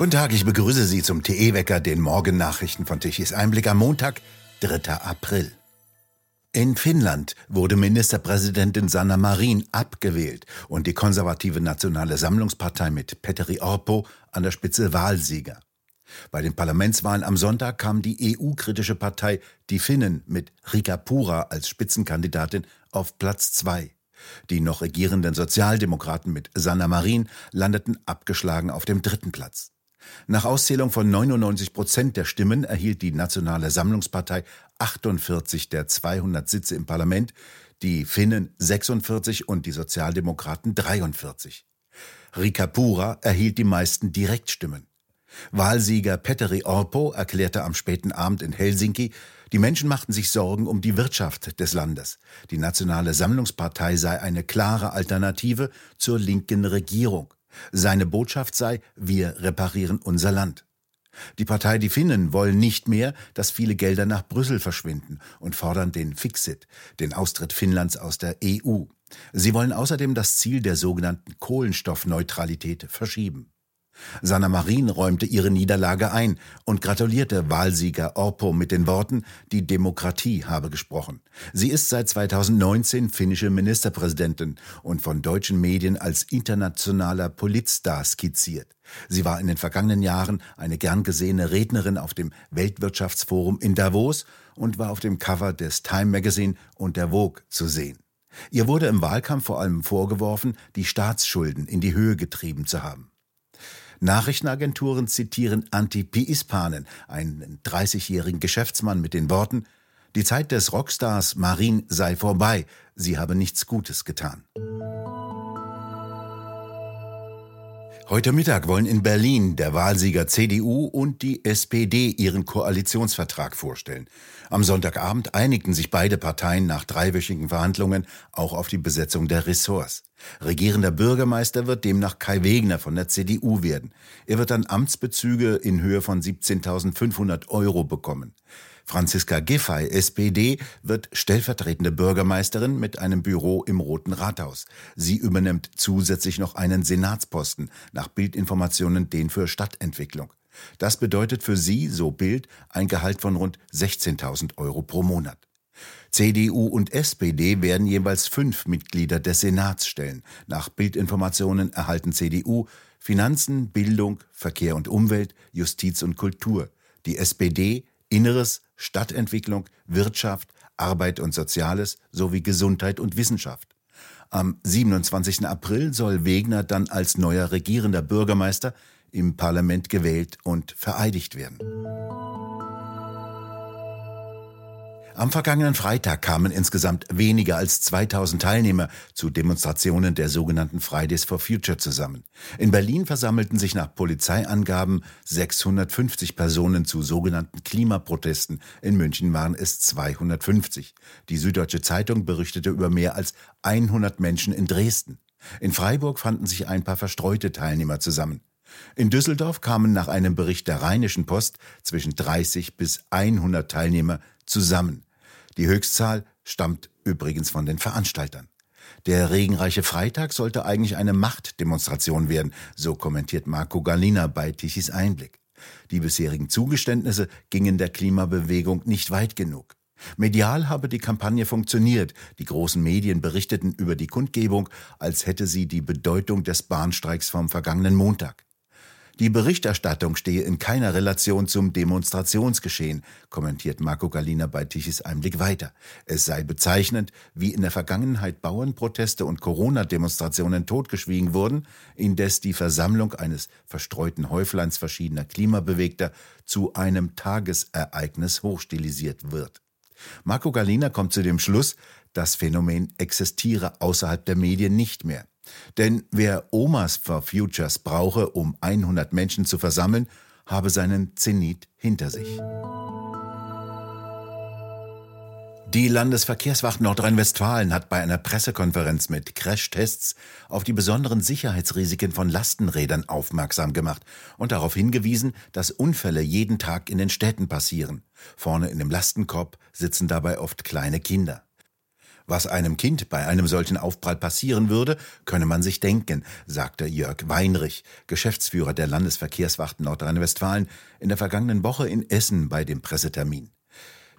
Guten Tag, ich begrüße Sie zum TE-Wecker, den Morgennachrichten von Tichys Einblick am Montag, 3. April. In Finnland wurde Ministerpräsidentin Sanna Marin abgewählt und die konservative Nationale Sammlungspartei mit Petteri Orpo an der Spitze Wahlsieger. Bei den Parlamentswahlen am Sonntag kam die EU-kritische Partei Die Finnen mit Rika Pura als Spitzenkandidatin auf Platz zwei. Die noch regierenden Sozialdemokraten mit Sanna Marin landeten abgeschlagen auf dem dritten Platz. Nach Auszählung von 99 Prozent der Stimmen erhielt die Nationale Sammlungspartei 48 der 200 Sitze im Parlament, die Finnen 46 und die Sozialdemokraten 43. Rika Pura erhielt die meisten Direktstimmen. Wahlsieger Petteri Orpo erklärte am späten Abend in Helsinki, die Menschen machten sich Sorgen um die Wirtschaft des Landes. Die Nationale Sammlungspartei sei eine klare Alternative zur linken Regierung. Seine Botschaft sei, wir reparieren unser Land. Die Partei Die Finnen wollen nicht mehr, dass viele Gelder nach Brüssel verschwinden und fordern den Fixit, den Austritt Finnlands aus der EU. Sie wollen außerdem das Ziel der sogenannten Kohlenstoffneutralität verschieben. Sanna Marin räumte ihre Niederlage ein und gratulierte Wahlsieger Orpo mit den Worten, die Demokratie habe gesprochen. Sie ist seit 2019 finnische Ministerpräsidentin und von deutschen Medien als internationaler Politstar skizziert. Sie war in den vergangenen Jahren eine gern gesehene Rednerin auf dem Weltwirtschaftsforum in Davos und war auf dem Cover des Time Magazine und der Vogue zu sehen. Ihr wurde im Wahlkampf vor allem vorgeworfen, die Staatsschulden in die Höhe getrieben zu haben. Nachrichtenagenturen zitieren Antipi Ispanen, einen 30-jährigen Geschäftsmann, mit den Worten, die Zeit des Rockstars Marin sei vorbei, sie habe nichts Gutes getan. Heute Mittag wollen in Berlin der Wahlsieger CDU und die SPD ihren Koalitionsvertrag vorstellen. Am Sonntagabend einigten sich beide Parteien nach dreiwöchigen Verhandlungen auch auf die Besetzung der Ressorts. Regierender Bürgermeister wird demnach Kai Wegner von der CDU werden. Er wird dann Amtsbezüge in Höhe von 17.500 Euro bekommen. Franziska Giffey, SPD, wird stellvertretende Bürgermeisterin mit einem Büro im Roten Rathaus. Sie übernimmt zusätzlich noch einen Senatsposten, nach Bildinformationen den für Stadtentwicklung. Das bedeutet für sie, so Bild, ein Gehalt von rund 16.000 Euro pro Monat. CDU und SPD werden jeweils fünf Mitglieder des Senats stellen. Nach Bildinformationen erhalten CDU Finanzen, Bildung, Verkehr und Umwelt, Justiz und Kultur. Die SPD Inneres, Stadtentwicklung, Wirtschaft, Arbeit und Soziales sowie Gesundheit und Wissenschaft. Am 27. April soll Wegner dann als neuer regierender Bürgermeister im Parlament gewählt und vereidigt werden. Am vergangenen Freitag kamen insgesamt weniger als 2000 Teilnehmer zu Demonstrationen der sogenannten Fridays for Future zusammen. In Berlin versammelten sich nach Polizeiangaben 650 Personen zu sogenannten Klimaprotesten. In München waren es 250. Die Süddeutsche Zeitung berichtete über mehr als 100 Menschen in Dresden. In Freiburg fanden sich ein paar verstreute Teilnehmer zusammen. In Düsseldorf kamen nach einem Bericht der Rheinischen Post zwischen 30 bis 100 Teilnehmer zusammen. Die Höchstzahl stammt übrigens von den Veranstaltern. Der regenreiche Freitag sollte eigentlich eine Machtdemonstration werden, so kommentiert Marco Galina bei Tichys Einblick. Die bisherigen Zugeständnisse gingen der Klimabewegung nicht weit genug. Medial habe die Kampagne funktioniert. Die großen Medien berichteten über die Kundgebung, als hätte sie die Bedeutung des Bahnstreiks vom vergangenen Montag. Die Berichterstattung stehe in keiner Relation zum Demonstrationsgeschehen, kommentiert Marco Galina bei Tichys Einblick weiter. Es sei bezeichnend, wie in der Vergangenheit Bauernproteste und Corona-Demonstrationen totgeschwiegen wurden, indes die Versammlung eines verstreuten Häufleins verschiedener Klimabewegter zu einem Tagesereignis hochstilisiert wird. Marco Galina kommt zu dem Schluss, das Phänomen existiere außerhalb der Medien nicht mehr. Denn wer Omas for Futures brauche, um 100 Menschen zu versammeln, habe seinen Zenit hinter sich. Die Landesverkehrswacht Nordrhein-Westfalen hat bei einer Pressekonferenz mit Crashtests auf die besonderen Sicherheitsrisiken von Lastenrädern aufmerksam gemacht und darauf hingewiesen, dass Unfälle jeden Tag in den Städten passieren. Vorne in dem Lastenkorb sitzen dabei oft kleine Kinder. Was einem Kind bei einem solchen Aufprall passieren würde, könne man sich denken, sagte Jörg Weinrich, Geschäftsführer der Landesverkehrswachten Nordrhein-Westfalen, in der vergangenen Woche in Essen bei dem Pressetermin.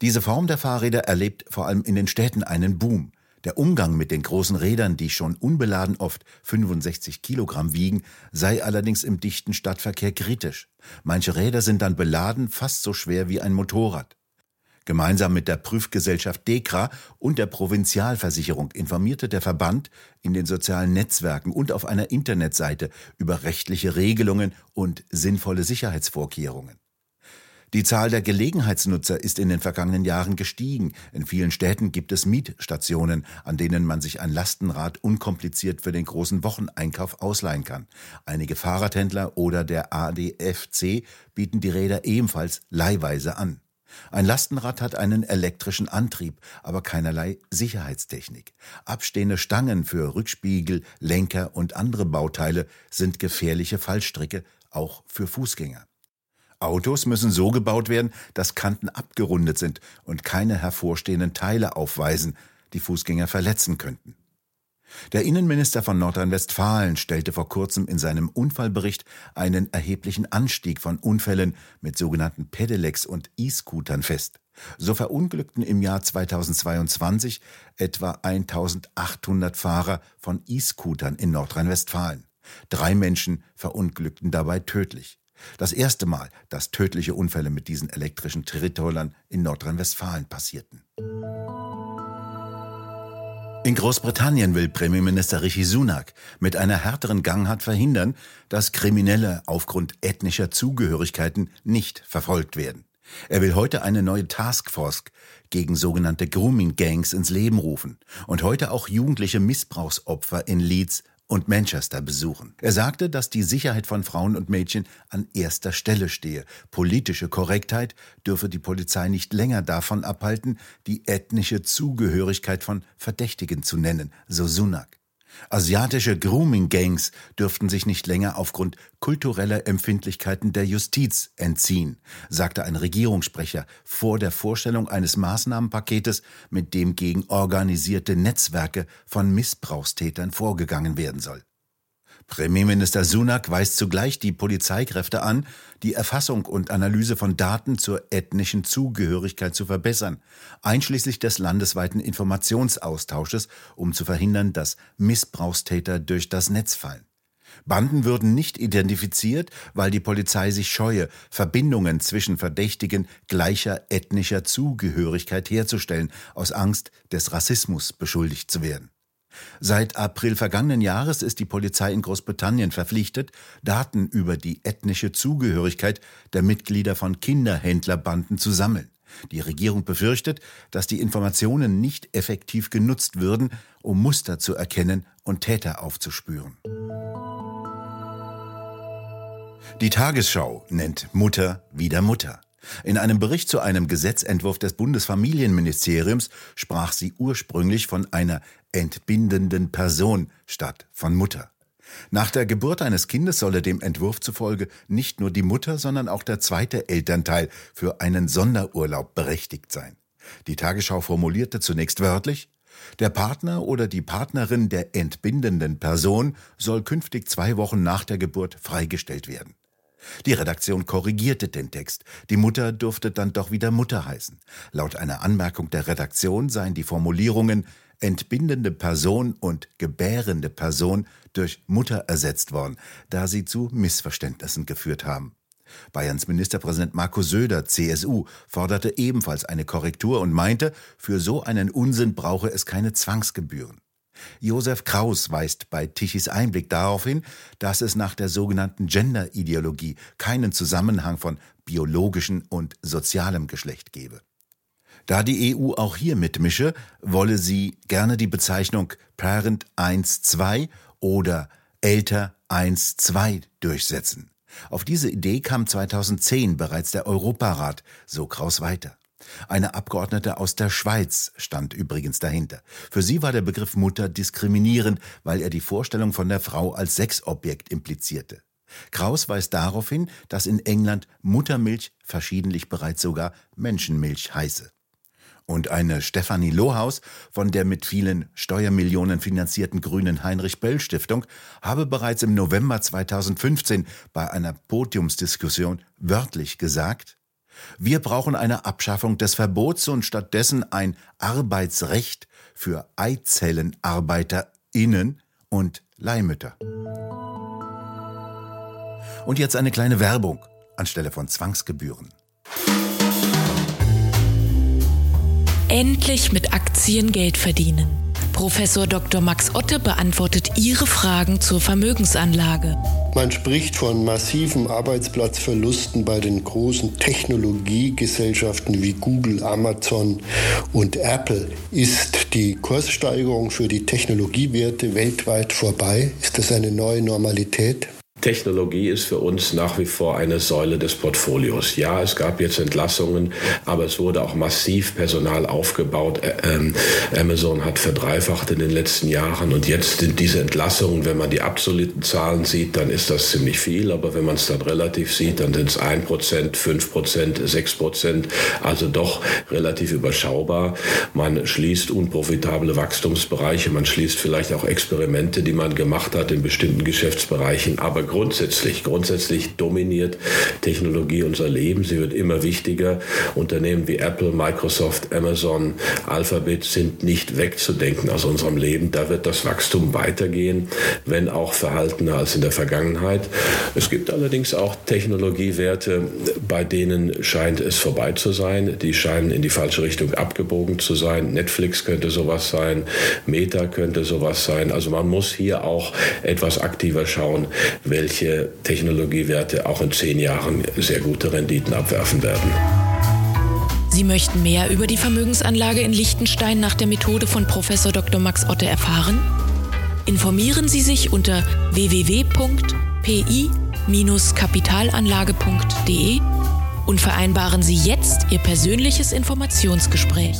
Diese Form der Fahrräder erlebt vor allem in den Städten einen Boom. Der Umgang mit den großen Rädern, die schon unbeladen oft 65 Kilogramm wiegen, sei allerdings im dichten Stadtverkehr kritisch. Manche Räder sind dann beladen fast so schwer wie ein Motorrad. Gemeinsam mit der Prüfgesellschaft DEKRA und der Provinzialversicherung informierte der Verband in den sozialen Netzwerken und auf einer Internetseite über rechtliche Regelungen und sinnvolle Sicherheitsvorkehrungen. Die Zahl der Gelegenheitsnutzer ist in den vergangenen Jahren gestiegen. In vielen Städten gibt es Mietstationen, an denen man sich ein Lastenrad unkompliziert für den großen Wocheneinkauf ausleihen kann. Einige Fahrradhändler oder der ADFC bieten die Räder ebenfalls leihweise an. Ein Lastenrad hat einen elektrischen Antrieb, aber keinerlei Sicherheitstechnik. Abstehende Stangen für Rückspiegel, Lenker und andere Bauteile sind gefährliche Fallstricke, auch für Fußgänger. Autos müssen so gebaut werden, dass Kanten abgerundet sind und keine hervorstehenden Teile aufweisen, die Fußgänger verletzen könnten. Der Innenminister von Nordrhein-Westfalen stellte vor kurzem in seinem Unfallbericht einen erheblichen Anstieg von Unfällen mit sogenannten Pedelecs und E-Scootern fest. So verunglückten im Jahr 2022 etwa 1800 Fahrer von E-Scootern in Nordrhein-Westfalen. Drei Menschen verunglückten dabei tödlich. Das erste Mal, dass tödliche Unfälle mit diesen elektrischen Trittholdern in Nordrhein-Westfalen passierten. In Großbritannien will Premierminister Rishi Sunak mit einer härteren Gangart verhindern, dass Kriminelle aufgrund ethnischer Zugehörigkeiten nicht verfolgt werden. Er will heute eine neue Taskforce gegen sogenannte Grooming Gangs ins Leben rufen und heute auch jugendliche Missbrauchsopfer in Leeds und Manchester besuchen. Er sagte, dass die Sicherheit von Frauen und Mädchen an erster Stelle stehe. Politische Korrektheit dürfe die Polizei nicht länger davon abhalten, die ethnische Zugehörigkeit von Verdächtigen zu nennen, so Sunak. Asiatische Grooming-Gangs dürften sich nicht länger aufgrund kultureller Empfindlichkeiten der Justiz entziehen, sagte ein Regierungssprecher vor der Vorstellung eines Maßnahmenpaketes, mit dem gegen organisierte Netzwerke von Missbrauchstätern vorgegangen werden soll. Premierminister Sunak weist zugleich die Polizeikräfte an, die Erfassung und Analyse von Daten zur ethnischen Zugehörigkeit zu verbessern, einschließlich des landesweiten Informationsaustausches, um zu verhindern, dass Missbrauchstäter durch das Netz fallen. Banden würden nicht identifiziert, weil die Polizei sich scheue, Verbindungen zwischen Verdächtigen gleicher ethnischer Zugehörigkeit herzustellen, aus Angst, des Rassismus beschuldigt zu werden. Seit April vergangenen Jahres ist die Polizei in Großbritannien verpflichtet, Daten über die ethnische Zugehörigkeit der Mitglieder von Kinderhändlerbanden zu sammeln. Die Regierung befürchtet, dass die Informationen nicht effektiv genutzt würden, um Muster zu erkennen und Täter aufzuspüren. Die Tagesschau nennt Mutter wieder Mutter. In einem Bericht zu einem Gesetzentwurf des Bundesfamilienministeriums sprach sie ursprünglich von einer entbindenden Person statt von Mutter. Nach der Geburt eines Kindes solle dem Entwurf zufolge nicht nur die Mutter, sondern auch der zweite Elternteil für einen Sonderurlaub berechtigt sein. Die Tagesschau formulierte zunächst wörtlich, der Partner oder die Partnerin der entbindenden Person soll künftig zwei Wochen nach der Geburt freigestellt werden. Die Redaktion korrigierte den Text. Die Mutter durfte dann doch wieder Mutter heißen. Laut einer Anmerkung der Redaktion seien die Formulierungen entbindende Person und gebärende Person durch Mutter ersetzt worden, da sie zu Missverständnissen geführt haben. Bayerns Ministerpräsident Markus Söder, CSU, forderte ebenfalls eine Korrektur und meinte, für so einen Unsinn brauche es keine Zwangsgebühren. Josef Kraus weist bei Tichys Einblick darauf hin, dass es nach der sogenannten Gender-Ideologie keinen Zusammenhang von biologischem und sozialem Geschlecht gebe. Da die EU auch hier mitmische, wolle sie gerne die Bezeichnung Parent 1-2 oder Älter 1-2 durchsetzen. Auf diese Idee kam 2010 bereits der Europarat, so Kraus weiter. Eine Abgeordnete aus der Schweiz stand übrigens dahinter. Für sie war der Begriff Mutter diskriminierend, weil er die Vorstellung von der Frau als Sexobjekt implizierte. Kraus weist darauf hin, dass in England Muttermilch verschiedentlich bereits sogar Menschenmilch heiße. Und eine Stefanie Lohaus von der mit vielen Steuermillionen finanzierten Grünen Heinrich Böll Stiftung habe bereits im November 2015 bei einer Podiumsdiskussion wörtlich gesagt, wir brauchen eine Abschaffung des Verbots und stattdessen ein Arbeitsrecht für EizellenarbeiterInnen und Leihmütter. Und jetzt eine kleine Werbung anstelle von Zwangsgebühren. Endlich mit Aktien Geld verdienen. Professor Dr. Max Otte beantwortet Ihre Fragen zur Vermögensanlage. Man spricht von massiven Arbeitsplatzverlusten bei den großen Technologiegesellschaften wie Google, Amazon und Apple. Ist die Kurssteigerung für die Technologiewerte weltweit vorbei? Ist das eine neue Normalität? Technologie ist für uns nach wie vor eine Säule des Portfolios. Ja, es gab jetzt Entlassungen, aber es wurde auch massiv Personal aufgebaut. Ähm, Amazon hat verdreifacht in den letzten Jahren und jetzt sind diese Entlassungen, wenn man die absoluten Zahlen sieht, dann ist das ziemlich viel, aber wenn man es dann relativ sieht, dann sind es 1%, 5%, 6%, also doch relativ überschaubar. Man schließt unprofitable Wachstumsbereiche, man schließt vielleicht auch Experimente, die man gemacht hat in bestimmten Geschäftsbereichen, aber grundsätzlich, grundsätzlich dominiert Technologie unser Leben. Sie wird immer wichtiger. Unternehmen wie Apple, Microsoft, Amazon, Alphabet sind nicht wegzudenken aus unserem Leben. Da wird das Wachstum weitergehen, wenn auch verhaltener als in der Vergangenheit. Es gibt allerdings auch Technologiewerte, bei denen scheint es vorbei zu sein. Die scheinen in die falsche Richtung abgebogen zu sein. Netflix könnte sowas sein, Meta könnte sowas sein. Also man muss hier auch etwas aktiver schauen, welche Technologiewerte auch in zehn Jahren sehr gute Renditen abwerfen werden. Sie möchten mehr über die Vermögensanlage in Liechtenstein nach der Methode von Professor Dr. Max Otte erfahren? Informieren Sie sich unter www.pi-kapitalanlage.de und vereinbaren Sie jetzt Ihr persönliches Informationsgespräch.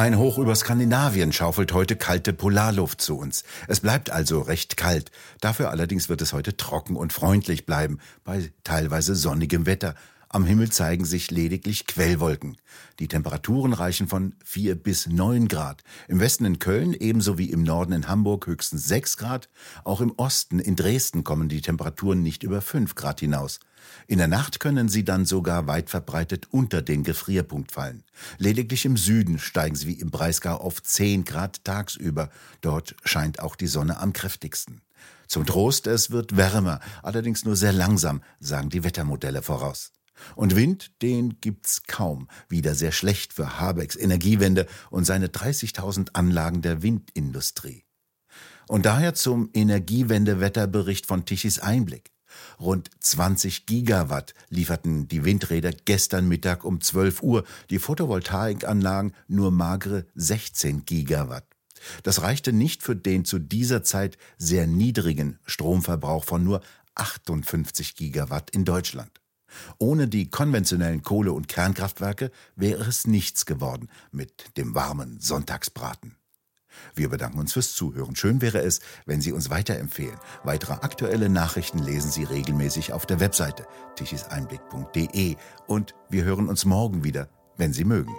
Ein Hoch über Skandinavien schaufelt heute kalte Polarluft zu uns. Es bleibt also recht kalt. Dafür allerdings wird es heute trocken und freundlich bleiben, bei teilweise sonnigem Wetter. Am Himmel zeigen sich lediglich Quellwolken. Die Temperaturen reichen von 4 bis 9 Grad. Im Westen in Köln ebenso wie im Norden in Hamburg höchstens 6 Grad. Auch im Osten in Dresden kommen die Temperaturen nicht über 5 Grad hinaus. In der Nacht können sie dann sogar weit verbreitet unter den Gefrierpunkt fallen. Lediglich im Süden steigen sie wie im Breisgau auf 10 Grad tagsüber. Dort scheint auch die Sonne am kräftigsten. Zum Trost, es wird wärmer, allerdings nur sehr langsam, sagen die Wettermodelle voraus. Und Wind, den gibt's kaum. Wieder sehr schlecht für Habecks Energiewende und seine 30.000 Anlagen der Windindustrie. Und daher zum Energiewende-Wetterbericht von Tichys Einblick. Rund 20 Gigawatt lieferten die Windräder gestern Mittag um 12 Uhr, die Photovoltaikanlagen nur magere 16 Gigawatt. Das reichte nicht für den zu dieser Zeit sehr niedrigen Stromverbrauch von nur 58 Gigawatt in Deutschland. Ohne die konventionellen Kohle- und Kernkraftwerke wäre es nichts geworden mit dem warmen Sonntagsbraten. Wir bedanken uns fürs Zuhören. Schön wäre es, wenn Sie uns weiterempfehlen. Weitere aktuelle Nachrichten lesen Sie regelmäßig auf der Webseite tichiseinblick.de und wir hören uns morgen wieder, wenn Sie mögen.